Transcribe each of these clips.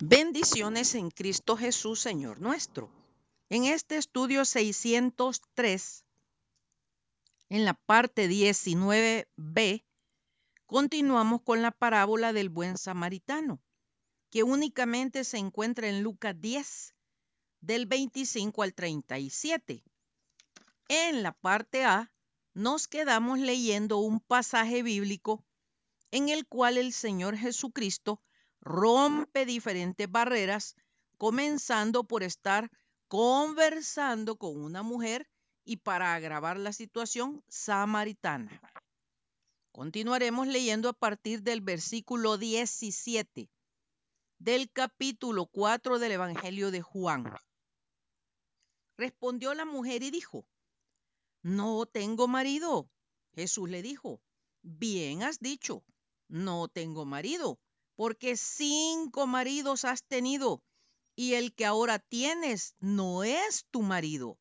Bendiciones en Cristo Jesús, Señor nuestro. En este estudio 603, en la parte 19b, continuamos con la parábola del buen samaritano, que únicamente se encuentra en Lucas 10, del 25 al 37. En la parte A, nos quedamos leyendo un pasaje bíblico en el cual el Señor Jesucristo rompe diferentes barreras, comenzando por estar conversando con una mujer y para agravar la situación samaritana. Continuaremos leyendo a partir del versículo 17 del capítulo 4 del Evangelio de Juan. Respondió la mujer y dijo, no tengo marido. Jesús le dijo, bien has dicho, no tengo marido porque cinco maridos has tenido y el que ahora tienes no es tu marido.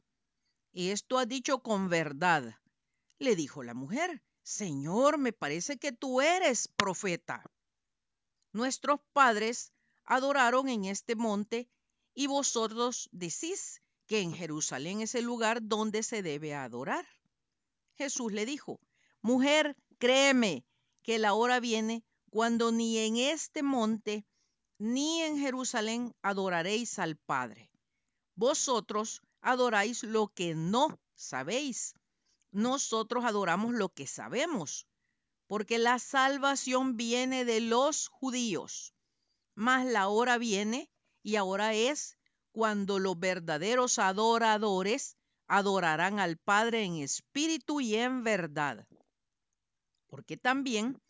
Esto has dicho con verdad. Le dijo la mujer, Señor, me parece que tú eres profeta. Nuestros padres adoraron en este monte y vosotros decís que en Jerusalén es el lugar donde se debe adorar. Jesús le dijo, mujer, créeme que la hora viene cuando ni en este monte ni en Jerusalén adoraréis al Padre. Vosotros adoráis lo que no sabéis. Nosotros adoramos lo que sabemos, porque la salvación viene de los judíos. Mas la hora viene y ahora es cuando los verdaderos adoradores adorarán al Padre en espíritu y en verdad. Porque también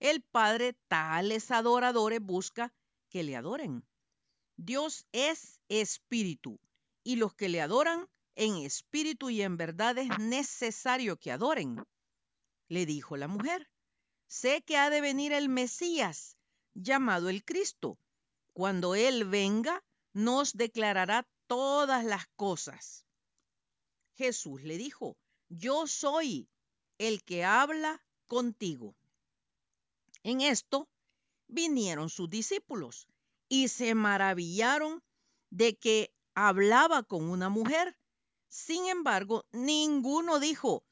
el Padre tales adoradores busca que le adoren. Dios es espíritu y los que le adoran en espíritu y en verdad es necesario que adoren. Le dijo la mujer, sé que ha de venir el Mesías, llamado el Cristo. Cuando Él venga, nos declarará todas las cosas. Jesús le dijo, yo soy el que habla contigo. En esto vinieron sus discípulos y se maravillaron de que hablaba con una mujer. Sin embargo, ninguno dijo,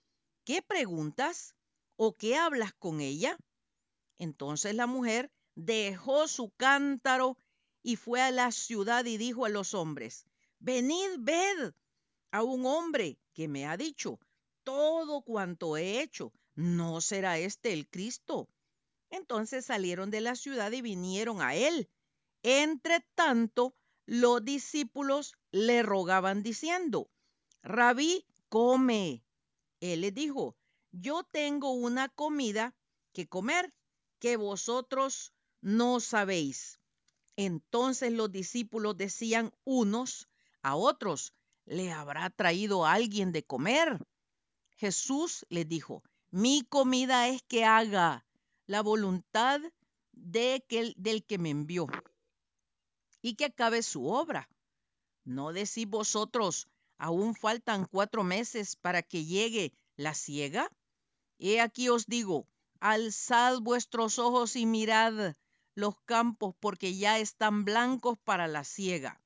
¿qué preguntas o qué hablas con ella? Entonces la mujer dejó su cántaro y fue a la ciudad y dijo a los hombres, venid, ved a un hombre que me ha dicho, todo cuanto he hecho, ¿no será este el Cristo? Entonces salieron de la ciudad y vinieron a él. Entre tanto, los discípulos le rogaban diciendo, Rabí, come. Él les dijo, yo tengo una comida que comer que vosotros no sabéis. Entonces los discípulos decían unos a otros, ¿le habrá traído alguien de comer? Jesús les dijo, mi comida es que haga la voluntad de que, del que me envió y que acabe su obra. ¿No decís vosotros, aún faltan cuatro meses para que llegue la ciega? He aquí os digo, alzad vuestros ojos y mirad los campos porque ya están blancos para la ciega.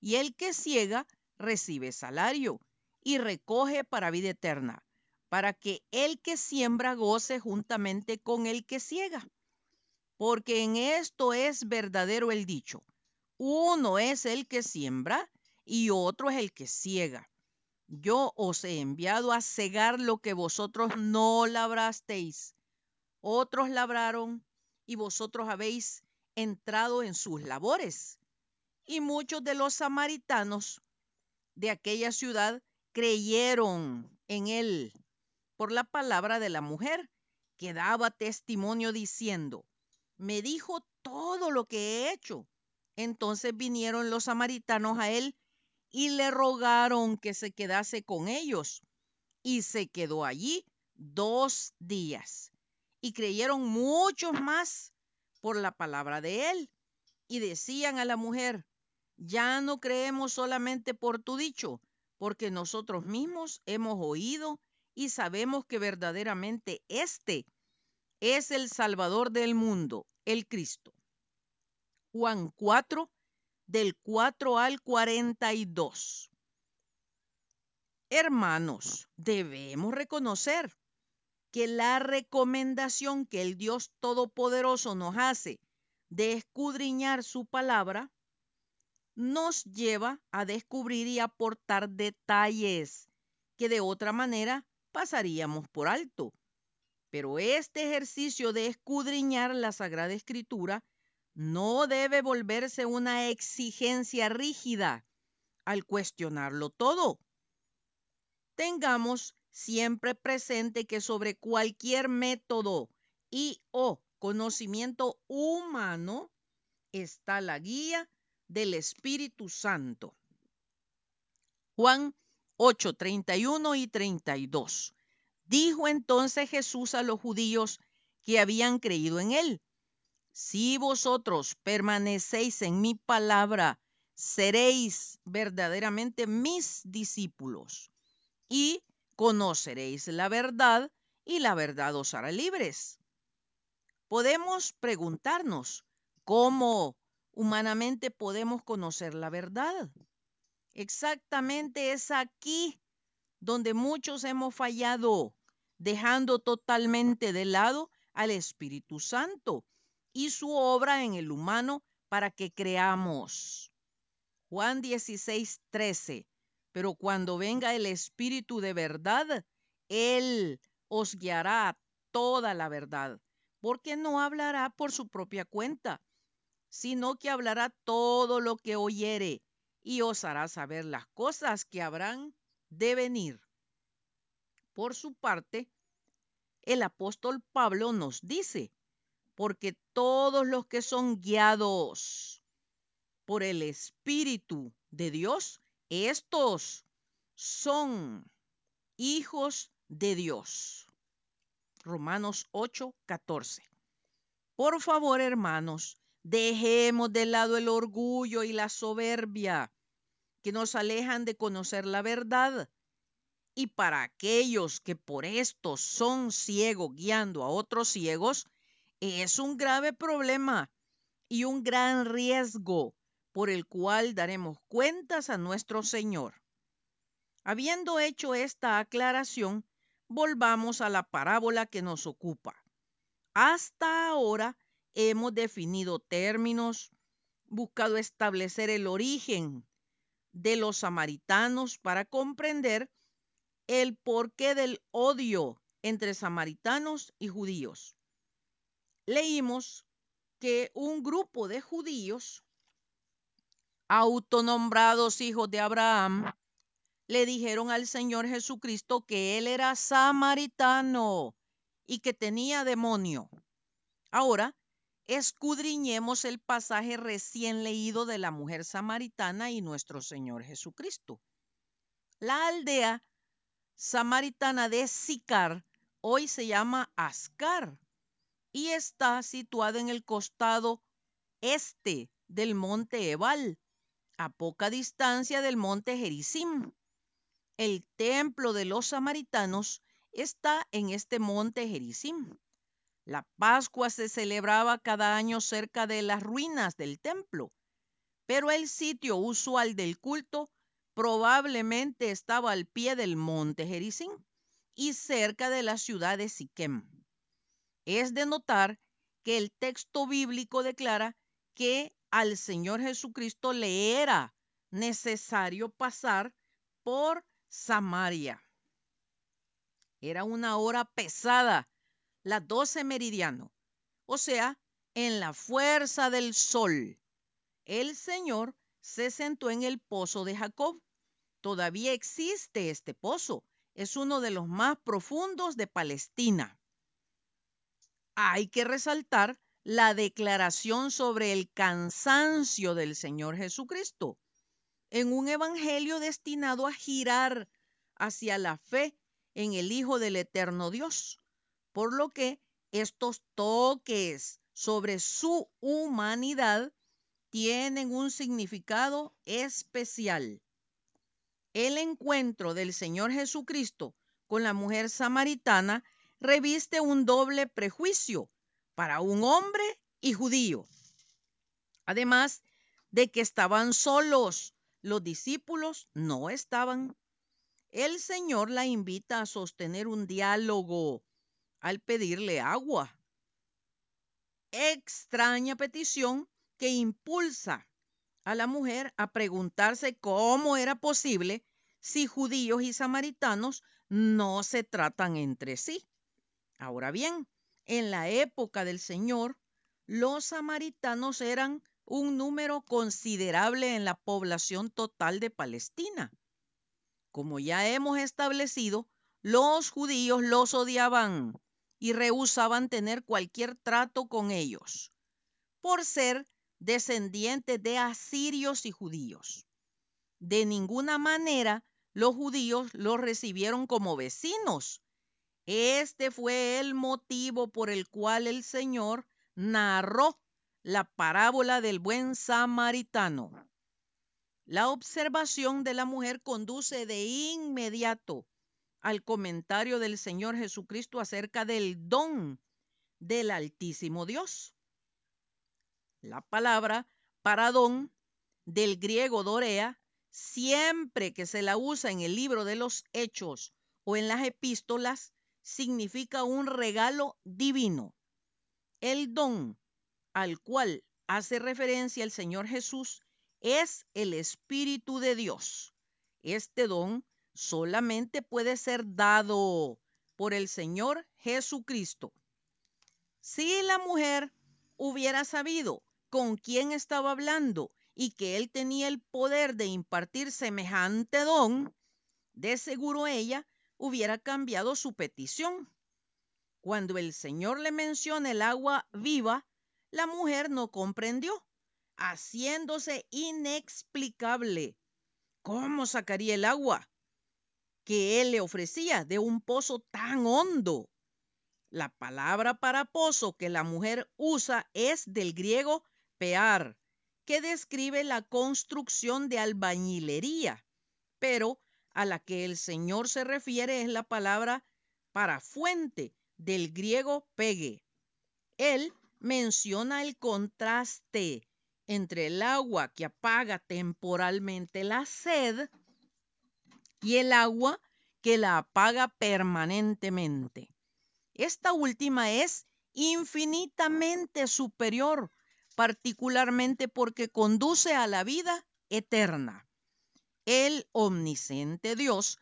Y el que ciega recibe salario y recoge para vida eterna para que el que siembra goce juntamente con el que ciega. Porque en esto es verdadero el dicho, uno es el que siembra y otro es el que ciega. Yo os he enviado a cegar lo que vosotros no labrasteis. Otros labraron y vosotros habéis entrado en sus labores. Y muchos de los samaritanos de aquella ciudad creyeron en él por la palabra de la mujer, que daba testimonio diciendo, me dijo todo lo que he hecho. Entonces vinieron los samaritanos a él y le rogaron que se quedase con ellos. Y se quedó allí dos días. Y creyeron muchos más por la palabra de él. Y decían a la mujer, ya no creemos solamente por tu dicho, porque nosotros mismos hemos oído y sabemos que verdaderamente este es el Salvador del mundo, el Cristo. Juan 4, del 4 al 42. Hermanos, debemos reconocer que la recomendación que el Dios Todopoderoso nos hace de escudriñar su palabra nos lleva a descubrir y aportar detalles que de otra manera pasaríamos por alto. Pero este ejercicio de escudriñar la Sagrada Escritura no debe volverse una exigencia rígida al cuestionarlo todo. Tengamos siempre presente que sobre cualquier método y o conocimiento humano está la guía del Espíritu Santo. Juan 8, 31 y 32. Dijo entonces Jesús a los judíos que habían creído en él, si vosotros permanecéis en mi palabra, seréis verdaderamente mis discípulos y conoceréis la verdad y la verdad os hará libres. Podemos preguntarnos cómo humanamente podemos conocer la verdad. Exactamente es aquí donde muchos hemos fallado, dejando totalmente de lado al Espíritu Santo y su obra en el humano para que creamos. Juan 16, 13. Pero cuando venga el Espíritu de verdad, Él os guiará a toda la verdad, porque no hablará por su propia cuenta, sino que hablará todo lo que oyere y os hará saber las cosas que habrán de venir. Por su parte, el apóstol Pablo nos dice, porque todos los que son guiados por el Espíritu de Dios, estos son hijos de Dios. Romanos 8, 14. Por favor, hermanos, dejemos de lado el orgullo y la soberbia que nos alejan de conocer la verdad. Y para aquellos que por esto son ciegos guiando a otros ciegos, es un grave problema y un gran riesgo por el cual daremos cuentas a nuestro Señor. Habiendo hecho esta aclaración, volvamos a la parábola que nos ocupa. Hasta ahora hemos definido términos, buscado establecer el origen de los samaritanos para comprender el porqué del odio entre samaritanos y judíos. Leímos que un grupo de judíos autonombrados hijos de Abraham le dijeron al Señor Jesucristo que él era samaritano y que tenía demonio. Ahora, escudriñemos el pasaje recién leído de la mujer samaritana y nuestro Señor Jesucristo. La aldea samaritana de Sicar hoy se llama Ascar y está situada en el costado este del monte Ebal, a poca distancia del monte Gerizim. El templo de los samaritanos está en este monte Gerizim. La Pascua se celebraba cada año cerca de las ruinas del templo, pero el sitio usual del culto probablemente estaba al pie del monte Gerizim y cerca de la ciudad de Siquem. Es de notar que el texto bíblico declara que al Señor Jesucristo le era necesario pasar por Samaria. Era una hora pesada, las 12 meridiano, o sea, en la fuerza del sol. El Señor se sentó en el pozo de Jacob. Todavía existe este pozo. Es uno de los más profundos de Palestina. Hay que resaltar la declaración sobre el cansancio del Señor Jesucristo en un evangelio destinado a girar hacia la fe en el Hijo del Eterno Dios, por lo que estos toques sobre su humanidad tienen un significado especial. El encuentro del Señor Jesucristo con la mujer samaritana reviste un doble prejuicio para un hombre y judío. Además de que estaban solos, los discípulos no estaban. El Señor la invita a sostener un diálogo al pedirle agua. Extraña petición que impulsa a la mujer a preguntarse cómo era posible si judíos y samaritanos no se tratan entre sí. Ahora bien, en la época del Señor, los samaritanos eran un número considerable en la población total de Palestina. Como ya hemos establecido, los judíos los odiaban y rehusaban tener cualquier trato con ellos por ser descendientes de asirios y judíos. De ninguna manera los judíos los recibieron como vecinos. Este fue el motivo por el cual el Señor narró la parábola del buen samaritano. La observación de la mujer conduce de inmediato al comentario del Señor Jesucristo acerca del don del Altísimo Dios. La palabra para don del griego dorea, siempre que se la usa en el libro de los hechos o en las epístolas, significa un regalo divino. El don al cual hace referencia el Señor Jesús es el Espíritu de Dios. Este don solamente puede ser dado por el Señor Jesucristo. Si la mujer hubiera sabido con quién estaba hablando y que él tenía el poder de impartir semejante don, de seguro ella hubiera cambiado su petición. Cuando el Señor le menciona el agua viva, la mujer no comprendió, haciéndose inexplicable. ¿Cómo sacaría el agua que él le ofrecía de un pozo tan hondo? La palabra para pozo que la mujer usa es del griego pear, que describe la construcción de albañilería, pero a la que el Señor se refiere es la palabra para fuente, del griego pegue. Él menciona el contraste entre el agua que apaga temporalmente la sed y el agua que la apaga permanentemente. Esta última es infinitamente superior, particularmente porque conduce a la vida eterna. El omnisciente Dios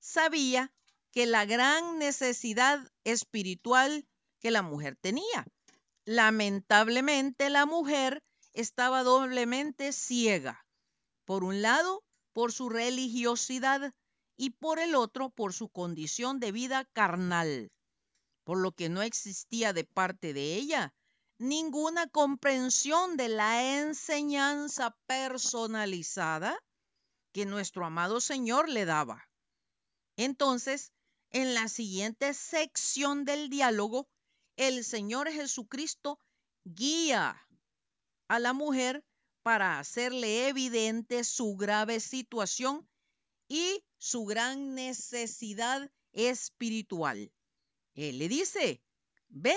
sabía que la gran necesidad espiritual que la mujer tenía. Lamentablemente la mujer estaba doblemente ciega. Por un lado, por su religiosidad y por el otro, por su condición de vida carnal, por lo que no existía de parte de ella ninguna comprensión de la enseñanza personalizada que nuestro amado Señor le daba. Entonces, en la siguiente sección del diálogo, el Señor Jesucristo guía a la mujer para hacerle evidente su grave situación y su gran necesidad espiritual. Él le dice, ve,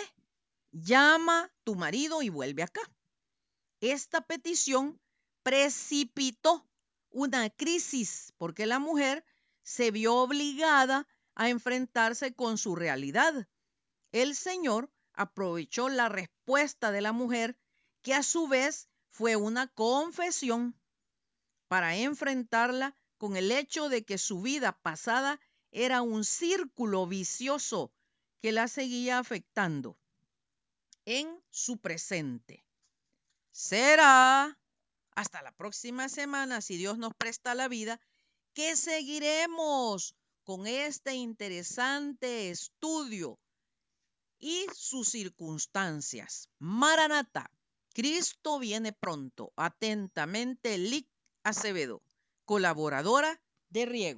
llama tu marido y vuelve acá. Esta petición precipitó una crisis porque la mujer se vio obligada a enfrentarse con su realidad. El Señor aprovechó la respuesta de la mujer, que a su vez fue una confesión, para enfrentarla con el hecho de que su vida pasada era un círculo vicioso que la seguía afectando en su presente. Será hasta la próxima semana, si Dios nos presta la vida, que seguiremos con este interesante estudio y sus circunstancias. Maranata, Cristo viene pronto. Atentamente, Lic Acevedo, colaboradora de Riego.